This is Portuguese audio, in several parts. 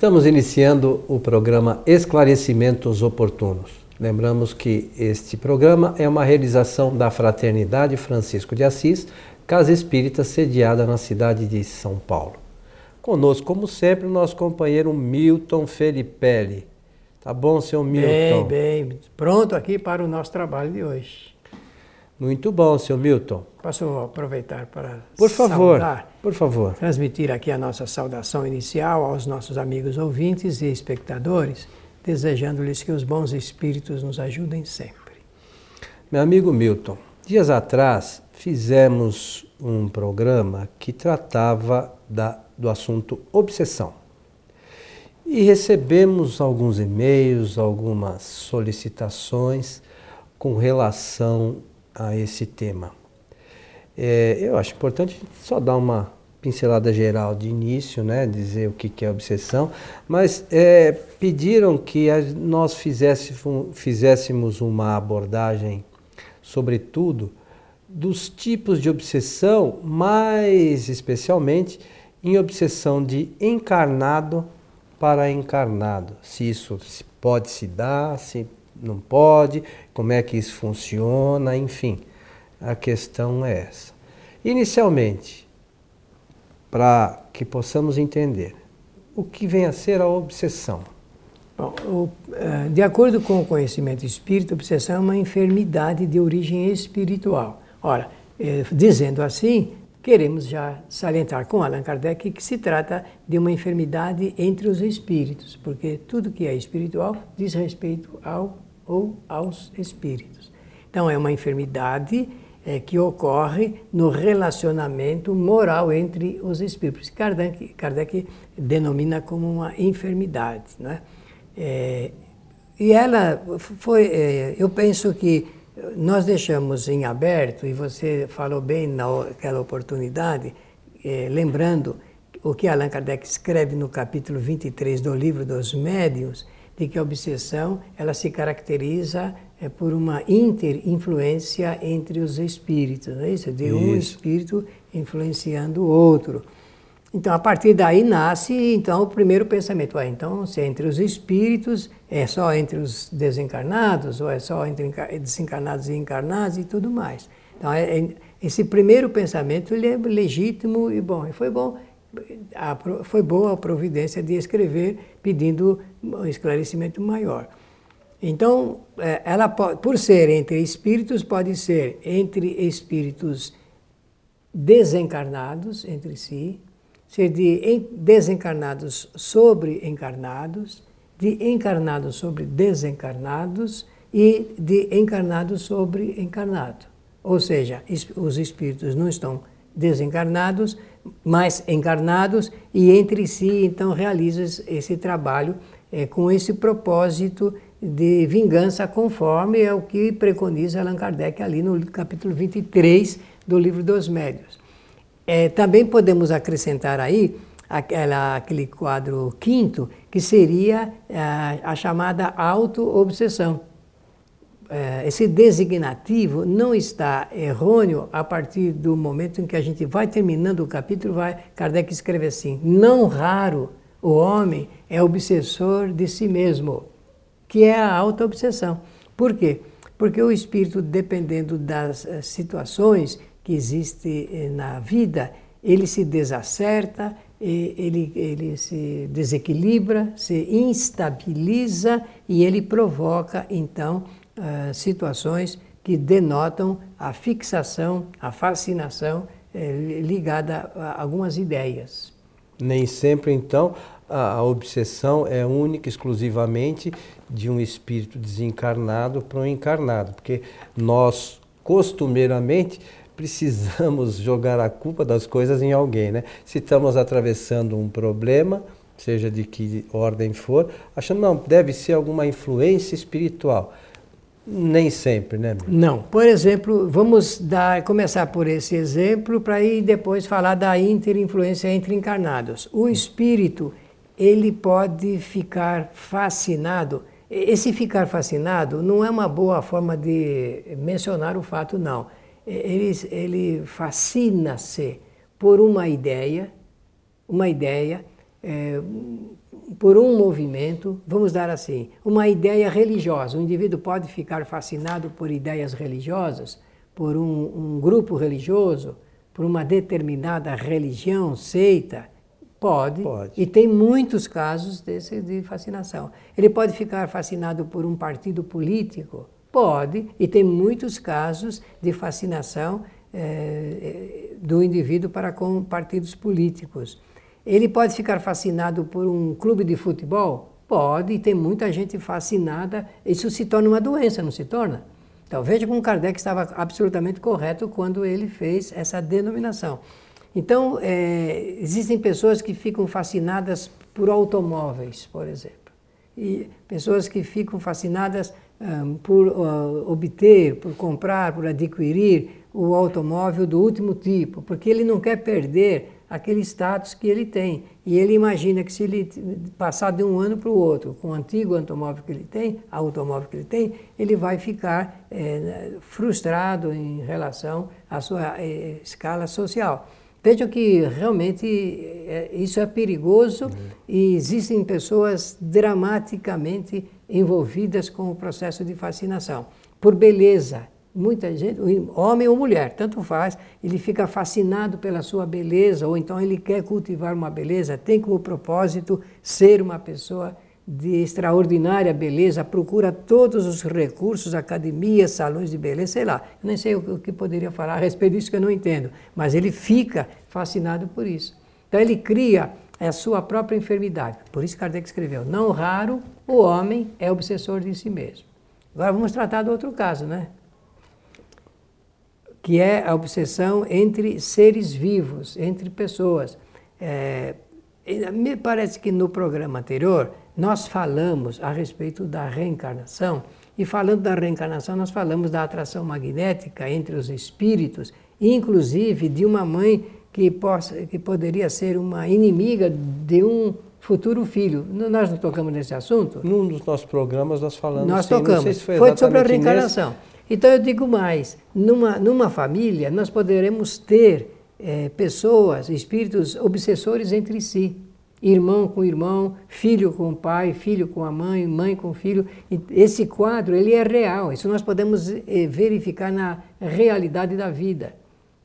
Estamos iniciando o programa Esclarecimentos Oportunos. Lembramos que este programa é uma realização da Fraternidade Francisco de Assis, Casa Espírita sediada na cidade de São Paulo. Conosco, como sempre, o nosso companheiro Milton Felipelli. Tá bom, seu Milton? Bem, bem. Pronto aqui para o nosso trabalho de hoje. Muito bom, seu Milton. Posso aproveitar para por favor, saudar, por favor, transmitir aqui a nossa saudação inicial aos nossos amigos ouvintes e espectadores, desejando-lhes que os bons espíritos nos ajudem sempre. Meu amigo Milton, dias atrás fizemos um programa que tratava da, do assunto obsessão. E recebemos alguns e-mails, algumas solicitações com relação a esse tema. É, eu acho importante só dar uma pincelada geral de início, né, dizer o que é obsessão, mas é, pediram que nós fizéssemos, fizéssemos uma abordagem, sobretudo, dos tipos de obsessão, mais especialmente em obsessão de encarnado para encarnado. Se isso pode se dar, se não pode, como é que isso funciona, enfim. A questão é essa. Inicialmente, para que possamos entender o que vem a ser a obsessão. Bom, o, eh, de acordo com o conhecimento espírita, a obsessão é uma enfermidade de origem espiritual. Ora, eh, dizendo assim, queremos já salientar com Allan Kardec que se trata de uma enfermidade entre os espíritos, porque tudo que é espiritual diz respeito ao ou aos espíritos. Então, é uma enfermidade é, que ocorre no relacionamento moral entre os espíritos. Kardec, Kardec denomina como uma enfermidade. Né? É, e ela foi, é, eu penso que nós deixamos em aberto, e você falou bem naquela oportunidade, é, lembrando o que Allan Kardec escreve no capítulo 23 do livro dos Médiuns, de que a obsessão ela se caracteriza é, por uma interinfluência entre os espíritos, não é isso? De um espírito influenciando o outro. Então, a partir daí nasce então o primeiro pensamento. Ah, então, se é entre os espíritos, é só entre os desencarnados, ou é só entre desencarnados e encarnados e tudo mais. Então, é, é, esse primeiro pensamento ele é legítimo e bom. E foi bom a, foi boa a providência de escrever pedindo um esclarecimento maior. Então, é, ela pode, por ser entre espíritos, pode ser entre espíritos desencarnados entre si, ser de desencarnados sobre encarnados, de encarnados sobre desencarnados e de encarnados sobre encarnado. Ou seja, os espíritos não estão desencarnados, mais encarnados e entre si então realizam esse trabalho é, com esse propósito de vingança conforme é o que preconiza Allan Kardec ali no capítulo 23 do livro dos Médios. É, também podemos acrescentar aí aquela, aquele quadro quinto, que seria a, a chamada auto-obsessão eh, esse designativo não está errôneo a partir do momento em que a gente vai terminando o capítulo, vai Kardec escreve assim: não raro o homem é obsessor de si mesmo, que é a auto-obsessão. Por quê? Porque o espírito, dependendo das eh, situações que existem eh, na vida, ele se desacerta, ele, ele se desequilibra, se instabiliza e ele provoca, então, uh, situações que denotam a fixação, a fascinação eh, ligada a algumas ideias. Nem sempre, então, a, a obsessão é única, exclusivamente de um espírito desencarnado para um encarnado, porque nós, costumeiramente, precisamos jogar a culpa das coisas em alguém, né? Se estamos atravessando um problema, seja de que ordem for, achando não deve ser alguma influência espiritual. Nem sempre, né? Não. Por exemplo, vamos dar, começar por esse exemplo para ir depois falar da interinfluência entre encarnados. O espírito, ele pode ficar fascinado. Esse ficar fascinado não é uma boa forma de mencionar o fato, não. Ele, ele fascina-se por uma ideia, uma ideia, é, por um movimento, vamos dar assim, uma ideia religiosa. O indivíduo pode ficar fascinado por ideias religiosas, por um, um grupo religioso, por uma determinada religião, seita. Pode, Pode. E tem muitos casos desse, de fascinação. Ele pode ficar fascinado por um partido político? Pode, e tem muitos casos de fascinação é, do indivíduo para com partidos políticos. Ele pode ficar fascinado por um clube de futebol? Pode, e tem muita gente fascinada. Isso se torna uma doença, não se torna? Então veja como Kardec estava absolutamente correto quando ele fez essa denominação. Então, é, existem pessoas que ficam fascinadas por automóveis, por exemplo, e pessoas que ficam fascinadas um, por uh, obter, por comprar, por adquirir o automóvel do último tipo, porque ele não quer perder aquele status que ele tem. E ele imagina que se ele passar de um ano para o outro com o antigo automóvel que ele tem, automóvel que ele tem, ele vai ficar é, frustrado em relação à sua é, escala social. Vejam que realmente é, isso é perigoso uhum. e existem pessoas dramaticamente envolvidas com o processo de fascinação por beleza, Muita gente, homem ou mulher, tanto faz, ele fica fascinado pela sua beleza, ou então ele quer cultivar uma beleza, tem como propósito ser uma pessoa de extraordinária beleza, procura todos os recursos, academias, salões de beleza, sei lá. Eu nem sei o que poderia falar a respeito disso que eu não entendo, mas ele fica fascinado por isso. Então ele cria a sua própria enfermidade. Por isso Kardec escreveu: não raro o homem é obsessor de si mesmo. Agora vamos tratar do outro caso, né? Que é a obsessão entre seres vivos, entre pessoas. É, me parece que no programa anterior nós falamos a respeito da reencarnação, e falando da reencarnação, nós falamos da atração magnética entre os espíritos, inclusive de uma mãe que, possa, que poderia ser uma inimiga de um futuro filho. Nós não tocamos nesse assunto? Num dos nossos programas nós falamos. Nós sim, tocamos. Se foi, foi sobre a reencarnação. Nesse então eu digo mais, numa, numa família nós poderemos ter é, pessoas, espíritos obsessores entre si. Irmão com irmão, filho com pai, filho com a mãe, mãe com filho. Esse quadro ele é real, isso nós podemos é, verificar na realidade da vida.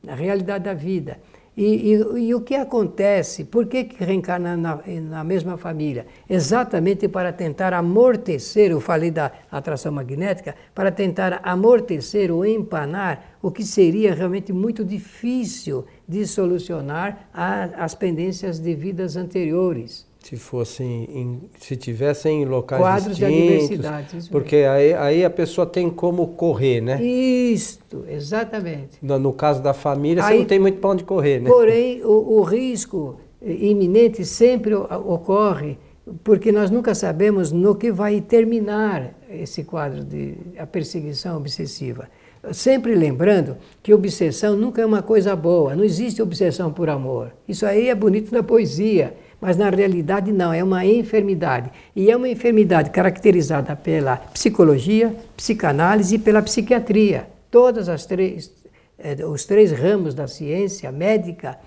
Na realidade da vida. E, e, e, o que acontece? Por que, que reencarna na, na, mesma família? Exatamente para tentar amortecer, eu falei da atração magnética, para tentar amortecer ou empanar o que seria realmente muito difícil de solucionar a, as pendências de vidas anteriores se fossem em, se tivessem em locais quadros distintos, de adversidade isso porque aí, aí a pessoa tem como correr né? Isto exatamente. No, no caso da família aí, você não tem muito para onde correr né? Porém o, o risco iminente sempre ocorre porque nós nunca sabemos no que vai terminar esse quadro de a perseguição obsessiva. Sempre lembrando que obsessão nunca é uma coisa boa, não existe obsessão por amor. Isso aí é bonito na poesia, mas na realidade não, é uma enfermidade. E é uma enfermidade caracterizada pela psicologia, psicanálise e pela psiquiatria. Todas as três, eh, os três ramos da ciência médica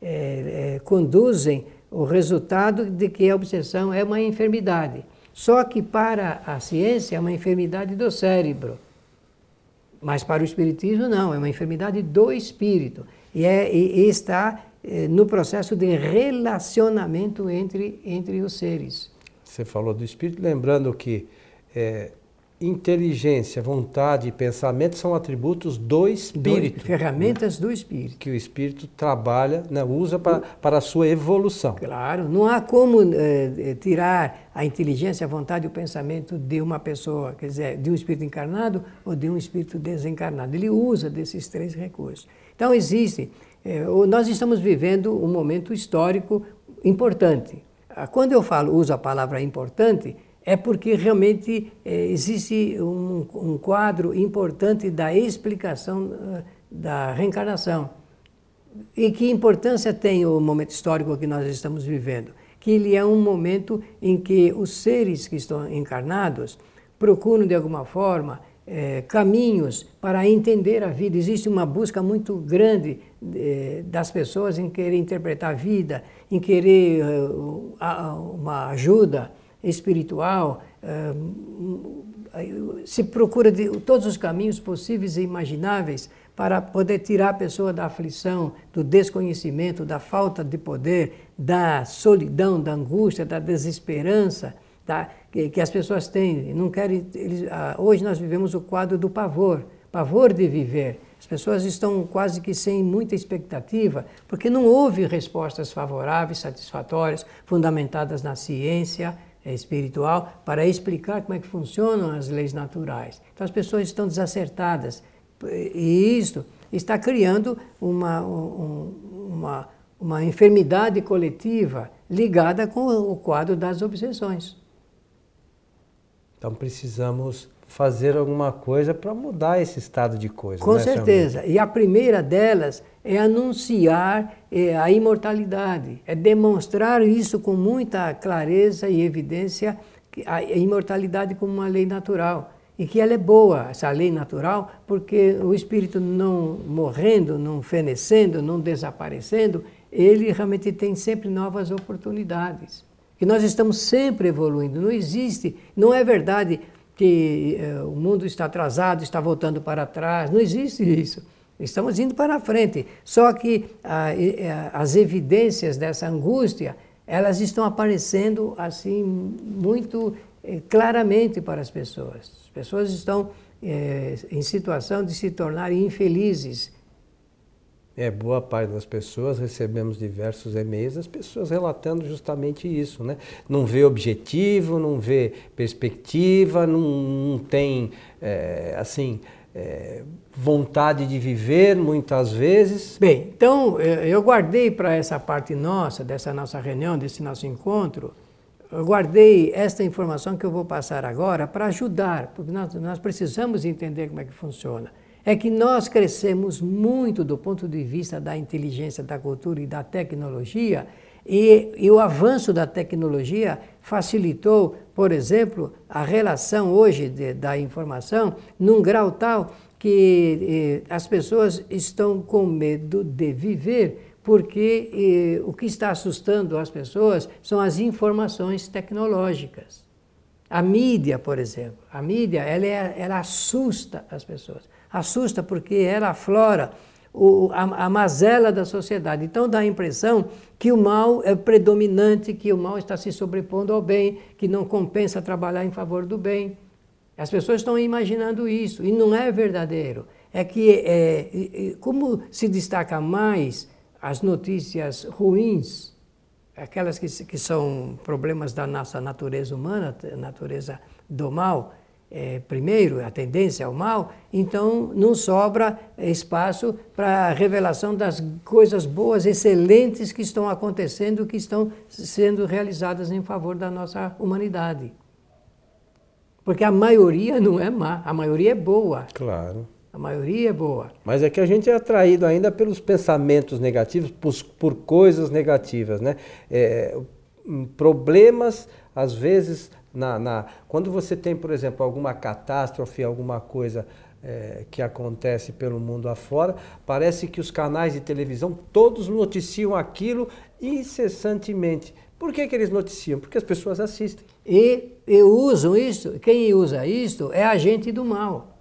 eh, eh, conduzem o resultado de que a obsessão é uma enfermidade. Só que para a ciência é uma enfermidade do cérebro. Mas para o espiritismo não, é uma enfermidade do espírito. E, é, e, e está no processo de relacionamento entre, entre os seres. Você falou do espírito, lembrando que é, inteligência, vontade e pensamento são atributos do espírito. Do, ferramentas né? do espírito. Que o espírito trabalha, né, usa para, para a sua evolução. Claro, não há como é, tirar a inteligência, a vontade e o pensamento de uma pessoa, quer dizer, de um espírito encarnado ou de um espírito desencarnado. Ele usa desses três recursos. Então, existe é, nós estamos vivendo um momento histórico importante. Ah, quando eu falo, uso a palavra importante, é porque realmente é, existe um, um, quadro importante da explicação uh, da reencarnação. E que importância tem o momento histórico que nós estamos vivendo? Que ele é um momento em que os seres que estão encarnados procuram, de alguma forma, é, caminhos para entender a vida. Existe uma busca muito grande é, das pessoas em querer interpretar a vida, em querer uma ajuda espiritual. se procura de todos os caminhos possíveis e imagináveis para poder tirar a pessoa da aflição, do desconhecimento, da falta de poder, da solidão, da angústia, da desesperança tá? Que, as pessoas têm. Não querem, eles, ah, hoje nós vivemos o quadro do pavor, pavor de viver. As pessoas estão quase que sem muita expectativa, porque não houve respostas favoráveis, satisfatórias, fundamentadas na ciência eh, espiritual, para explicar como é que funcionam as leis naturais. Então as pessoas estão desacertadas, e isso está criando uma, uma, uma enfermidade coletiva ligada com o quadro das obsessões. Então precisamos fazer alguma coisa para mudar esse estado de coisa. Com né, certeza. E a primeira delas é anunciar é, a imortalidade, é demonstrar isso com muita clareza e evidência, a imortalidade como uma lei natural e que ela é boa, essa lei natural, porque o espírito não morrendo, não fenecendo, não desaparecendo, ele realmente tem sempre novas oportunidades. Que nós estamos sempre evoluindo. Não existe, não é verdade que eh, o mundo está atrasado, está voltando para trás. Não existe isso. Estamos indo para frente. Só que ah, eh, as evidências dessa angústia, elas estão aparecendo assim muito eh, claramente para as pessoas. As pessoas estão em situação de se tornarem infelizes. É, boa parte das pessoas, recebemos diversos e-mails das pessoas relatando justamente isso, né? Não vê objetivo, não vê perspectiva, não, não tem, é, assim, é, vontade de viver muitas vezes. Bem, então eu guardei para essa parte nossa, dessa nossa reunião, desse nosso encontro, eu guardei esta informação que eu vou passar agora para ajudar, porque nós, nós precisamos entender como é que funciona. É que nós crescemos muito do ponto de vista da inteligência, da cultura e da tecnologia, e, e o avanço da tecnologia facilitou, por exemplo, a relação hoje de, da informação num grau tal que eh, as pessoas estão com medo de viver porque eh, o que está assustando as pessoas são as informações tecnológicas. A mídia, por exemplo, a mídia, ela, é, ela assusta as pessoas. Assusta porque ela aflora o, a, a mazela da sociedade. Então dá a impressão que o mal é predominante, que o mal está se sobrepondo ao bem, que não compensa trabalhar em favor do bem. As pessoas estão imaginando isso e não é verdadeiro. É que, é, como se destaca mais as notícias ruins, aquelas que, que são problemas da nossa natureza humana, natureza do mal, é, primeiro, a tendência ao mal, então não sobra espaço para a revelação das coisas boas, excelentes que estão acontecendo, que estão sendo realizadas em favor da nossa humanidade. Porque a maioria não é má, a maioria é boa. Claro. A maioria é boa. Mas é que a gente é atraído ainda pelos pensamentos negativos, por, por coisas negativas, né? É, hum, problemas, às vezes, na, na, quando você tem, por exemplo, alguma catástrofe, alguma coisa é, que acontece pelo mundo afora, parece que os canais de televisão todos noticiam aquilo incessantemente. Por que, que eles noticiam? Porque as pessoas assistem. E, e usam isso, quem usa isso é agente do mal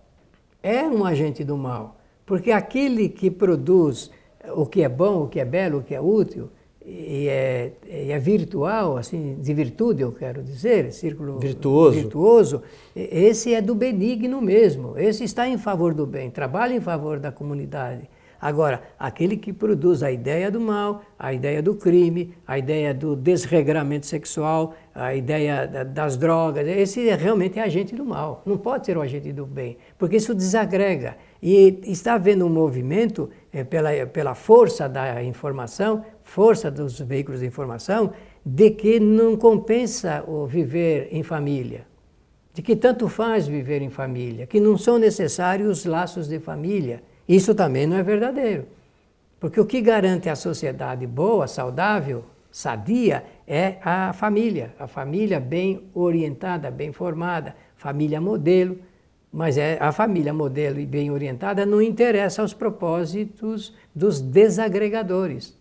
é um agente do mal. Porque aquele que produz o que é bom, o que é belo, o que é útil, e é, e é virtual, assim, de virtude, eu quero dizer, círculo virtuoso. virtuoso, esse é do benigno mesmo, esse está em favor do bem, trabalha em favor da comunidade. Agora, aquele que produz a ideia do mal, a ideia do crime, a ideia do desregramento sexual, a ideia das drogas, esse é realmente é agente do mal. Não pode ser o agente do bem, porque isso desagrega. E está havendo um movimento é, pela, pela força da informação, força dos veículos de informação, de que não compensa o viver em família, de que tanto faz viver em família, que não são necessários laços de família isso também não é verdadeiro. Porque o que garante a sociedade boa, saudável, sadia, é a família. A família bem orientada, bem formada, família modelo. Mas é a família modelo e bem orientada não interessa aos propósitos dos desagregadores,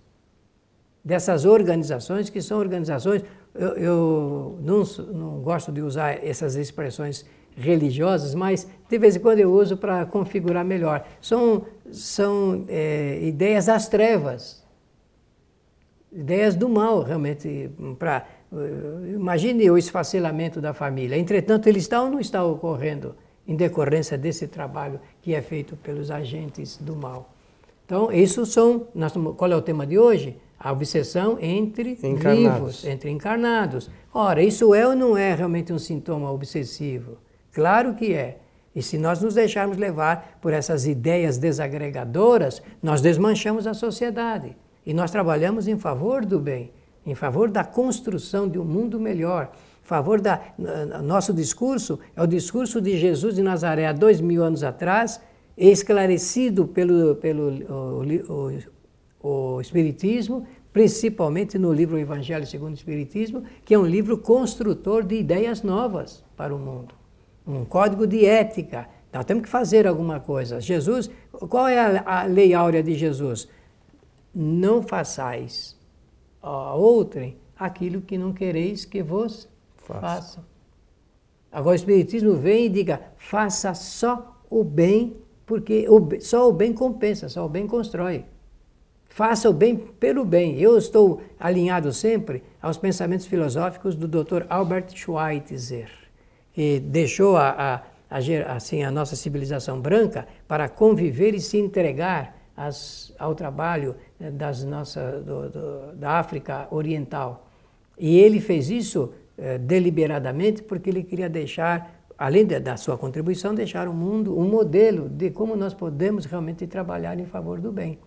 dessas organizações que são organizações. Eu, eu não, não gosto de usar essas expressões religiosas, mas de vez em quando eu uso para configurar melhor. São, são é, ideias das trevas, ideias do mal, realmente. Pra, imagine o esfacelamento da família. Entretanto, ele está ou não está ocorrendo em decorrência desse trabalho que é feito pelos agentes do mal. Então, isso são. Nós, qual é o tema de hoje? A obsessão entre encarnados. vivos, entre encarnados. Ora, isso é ou não é realmente um sintoma obsessivo? Claro que é. E se nós nos deixarmos levar por essas ideias desagregadoras, nós desmanchamos a sociedade. E nós trabalhamos em favor do bem, em favor da construção de um mundo melhor, em favor da. Nosso discurso é o discurso de Jesus de Nazaré há dois mil anos atrás, esclarecido pelo, pelo o, o, o Espiritismo, principalmente no livro Evangelho segundo o Espiritismo, que é um livro construtor de ideias novas para o mundo um código de ética. Nós temos que fazer alguma coisa. Jesus, qual é a, a lei áurea de Jesus? Não façais a outrem aquilo que não quereis que vos Faça. façam. Agora o Espiritismo vem e diga, faça só o bem, porque o, só o bem compensa, só o bem constrói. Faça o bem pelo bem. Eu estou alinhado sempre aos pensamentos filosóficos do Dr. Albert Schweitzer que deixou a, a, a, assim, a nossa civilização branca para conviver e se entregar as, ao trabalho eh, das nossa, do, do, da África Oriental. E ele fez isso eh, deliberadamente porque ele queria deixar, além de, da sua contribuição, deixar o mundo um modelo de como nós podemos realmente trabalhar em favor do bem.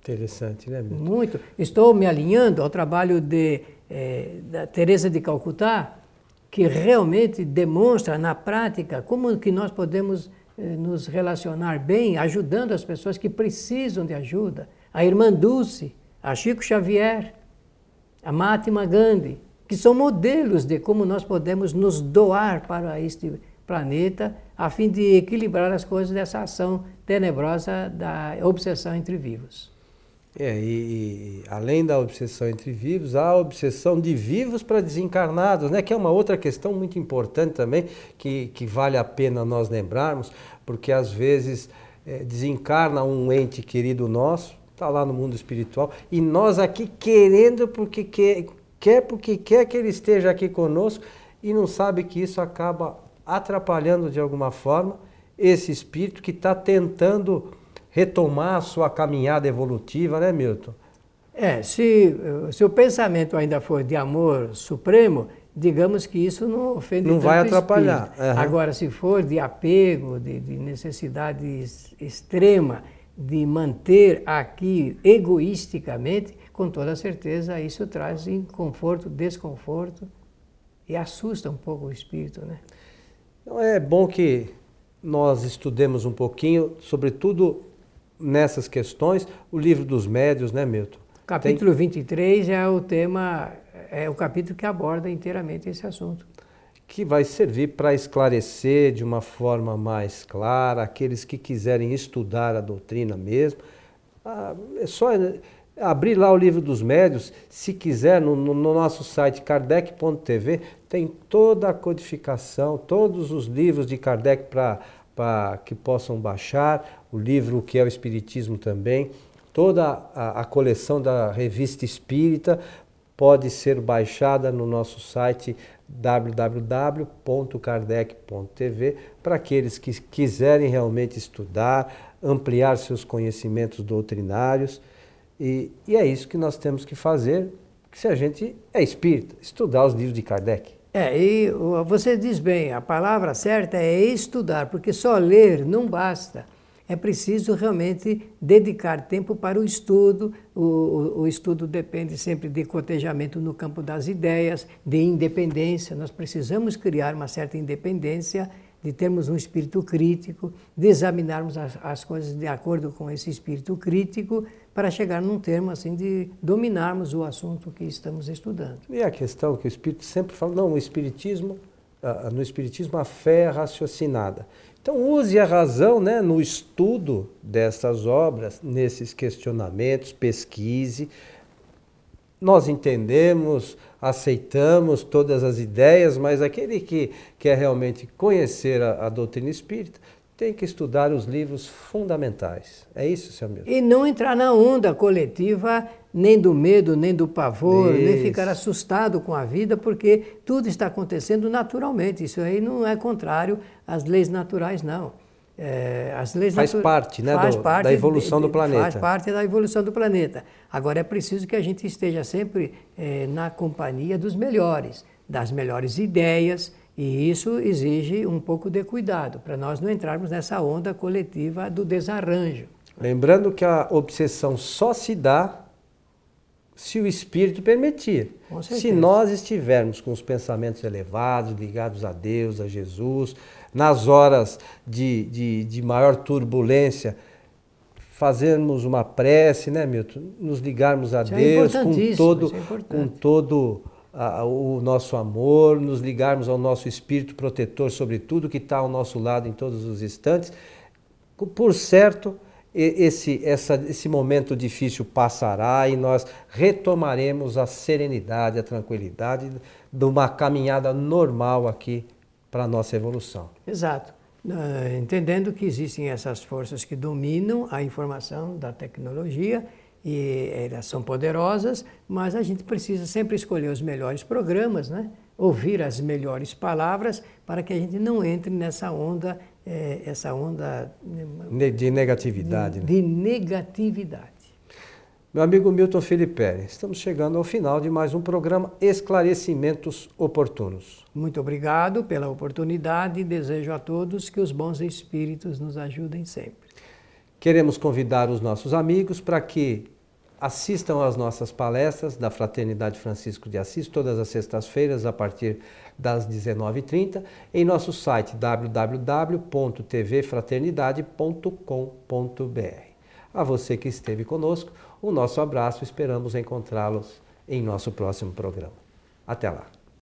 Interessante, né? Milton? Muito. Estou me alinhando ao trabalho de, eh, da Teresa de Calcutá, que realmente demonstra na prática como que nós podemos eh, nos relacionar bem, ajudando as pessoas que precisam de ajuda. A irmã Dulce, a Chico Xavier, a Mahatma Gandhi, que são modelos de como nós podemos nos doar para este planeta a fim de equilibrar as coisas dessa ação tenebrosa da obsessão entre vivos. É, e, e, além da obsessão entre vivos, há a obsessão de vivos para desencarnados, né? que é uma outra questão muito importante também, que, que vale a pena nós lembrarmos, porque às vezes é, desencarna um ente querido nosso, está lá no mundo espiritual, e nós aqui querendo porque quer, quer porque quer que ele esteja aqui conosco, e não sabe que isso acaba atrapalhando de alguma forma esse espírito que está tentando retomar a sua caminhada evolutiva, né, Milton? É, se, se o pensamento ainda for de amor supremo, digamos que isso não ofende Não vai atrapalhar. Uhum. Agora, se for de apego, de, de necessidade extrema de manter aqui egoisticamente, com toda certeza isso traz inconforto, desconforto e assusta um pouco o espírito, né? Então é bom que nós estudemos um pouquinho, sobretudo nessas questões, o livro dos médios, né, Milton? Capítulo Tem... 23 é o tema, é o capítulo que aborda inteiramente esse assunto. Que vai servir para esclarecer de uma forma mais clara aqueles que quiserem estudar a doutrina mesmo. Ah, é só abrir lá o livro dos médios, se quiser, no, no nosso site kardec.tv, tem toda a codificação, todos os livros de Kardec para para que possam baixar o livro que é o Espiritismo também. Toda a, a coleção da revista Espírita pode ser baixada no nosso site www.kardec.tv para aqueles que quiserem realmente estudar, ampliar seus conhecimentos doutrinários. E, e é isso que nós temos que fazer, se a gente é espírita, estudar os livros de Kardec. É, e você diz bem, a palavra certa é estudar, porque só ler não basta. É preciso realmente dedicar tempo para o estudo. O, o, o, estudo depende sempre de cotejamento no campo das ideias, de independência. Nós precisamos criar uma certa independência, de termos um espírito crítico, de examinarmos as, as coisas de acordo com esse espírito crítico, para chegar num termo assim de dominarmos o assunto que estamos estudando. E a questão que o Espírito sempre fala, não, o Espiritismo no Espiritismo a fé é raciocinada. Então use a razão né, no estudo dessas obras, nesses questionamentos, pesquise. Nós entendemos, aceitamos todas as ideias, mas aquele que quer realmente conhecer a, a doutrina espírita tem que estudar os livros fundamentais. É isso, seu amigo? E não entrar na onda coletiva nem do medo, nem do pavor, isso. nem ficar assustado com a vida, porque tudo está acontecendo naturalmente. Isso aí não é contrário às leis naturais, não. É, as leis faz parte, né, faz do, parte da evolução de, do planeta. Faz parte da evolução do planeta. Agora é preciso que a gente esteja sempre é, na companhia dos melhores, das melhores ideias, e isso exige um pouco de cuidado, para nós não entrarmos nessa onda coletiva do desarranjo. Lembrando que a obsessão só se dá se o espírito permitir. Se nós estivermos com os pensamentos elevados, ligados a Deus, a Jesus, nas horas de, de, de maior turbulência, fazermos uma prece, né, Milton? Nos ligarmos a Isso é Deus é com todo, é com todo a, o nosso amor, nos ligarmos ao nosso espírito protetor sobre tudo que está ao nosso lado em todos os instantes. Por certo, esse, essa, esse momento difícil passará e nós retomaremos a serenidade, a tranquilidade de uma caminhada normal aqui para a nossa evolução. Exato. Uh, entendendo que existem essas forças que dominam a informação da tecnologia e elas são poderosas, mas a gente precisa sempre escolher os melhores programas, né? ouvir as melhores palavras para que a gente não entre nessa onda, é, essa onda de negatividade. De, né? de negatividade. Meu amigo Milton Felipe, estamos chegando ao final de mais um programa Esclarecimentos Oportunos. Muito obrigado pela oportunidade e desejo a todos que os bons espíritos nos ajudem sempre. Queremos convidar os nossos amigos para que assistam às nossas palestras da Fraternidade Francisco de Assis, todas as sextas-feiras, a partir das 19h30, em nosso site www.tvfraternidade.com.br. A você que esteve conosco, o nosso abraço, esperamos encontrá-los em nosso próximo programa. Até lá!